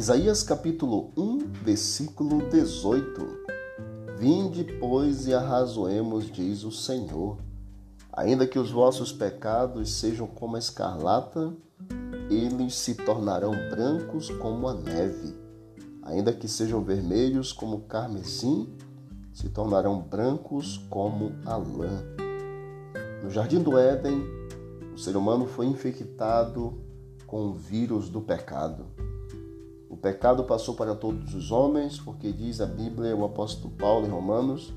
Isaías capítulo 1, versículo 18. Vinde, pois, e arrazoemos, diz o Senhor. Ainda que os vossos pecados sejam como a escarlata, eles se tornarão brancos como a neve. Ainda que sejam vermelhos como o carmesim, se tornarão brancos como a lã. No jardim do Éden, o ser humano foi infectado com o vírus do pecado. Pecado passou para todos os homens, porque diz a Bíblia, o apóstolo Paulo em Romanos,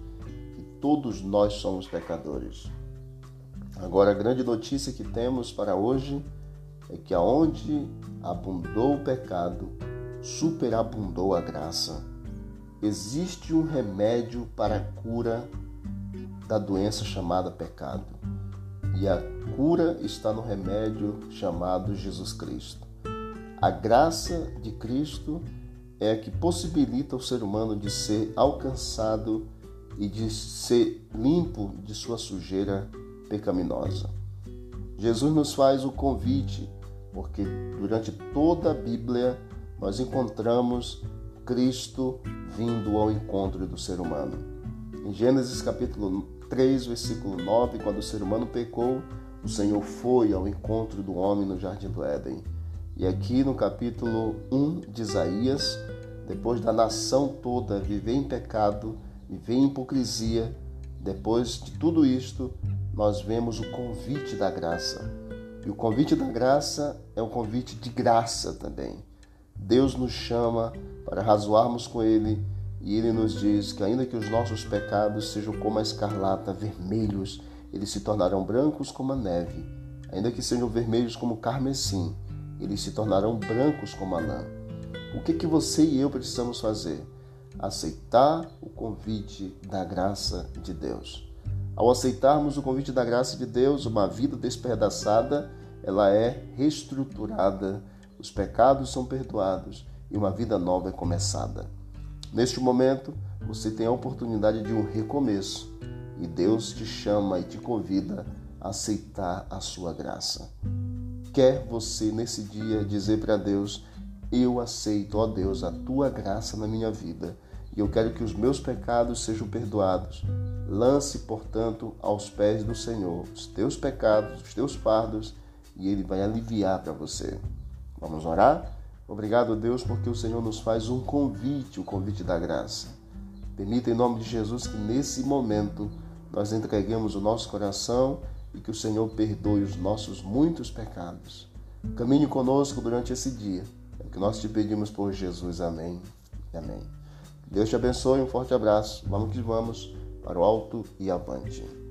que todos nós somos pecadores. Agora, a grande notícia que temos para hoje é que aonde abundou o pecado, superabundou a graça. Existe um remédio para a cura da doença chamada pecado. E a cura está no remédio chamado Jesus Cristo. A graça de Cristo é a que possibilita o ser humano de ser alcançado e de ser limpo de sua sujeira pecaminosa. Jesus nos faz o convite, porque durante toda a Bíblia nós encontramos Cristo vindo ao encontro do ser humano. Em Gênesis capítulo 3, versículo 9, quando o ser humano pecou, o Senhor foi ao encontro do homem no jardim do Éden. E aqui no capítulo 1 de Isaías, depois da nação toda viver em pecado, viver em hipocrisia, depois de tudo isto, nós vemos o convite da graça. E o convite da graça é um convite de graça também. Deus nos chama para razoarmos com Ele e Ele nos diz que, ainda que os nossos pecados sejam como a escarlata, vermelhos, eles se tornarão brancos como a neve, ainda que sejam vermelhos como o carmesim eles se tornarão brancos como a lã. O que, que você e eu precisamos fazer? Aceitar o convite da graça de Deus. Ao aceitarmos o convite da graça de Deus, uma vida despedaçada, ela é reestruturada, os pecados são perdoados e uma vida nova é começada. Neste momento, você tem a oportunidade de um recomeço e Deus te chama e te convida a aceitar a sua graça quer você nesse dia dizer para Deus: Eu aceito, ó Deus, a tua graça na minha vida e eu quero que os meus pecados sejam perdoados. Lance, portanto, aos pés do Senhor os teus pecados, os teus fardos e Ele vai aliviar para você. Vamos orar? Obrigado, Deus, porque o Senhor nos faz um convite, o convite da graça. Permita, em nome de Jesus, que nesse momento nós entreguemos o nosso coração e que o Senhor perdoe os nossos muitos pecados. Caminhe conosco durante esse dia. É o que nós te pedimos por Jesus. Amém. Amém. Deus te abençoe. Um forte abraço. Vamos que vamos para o alto e avante.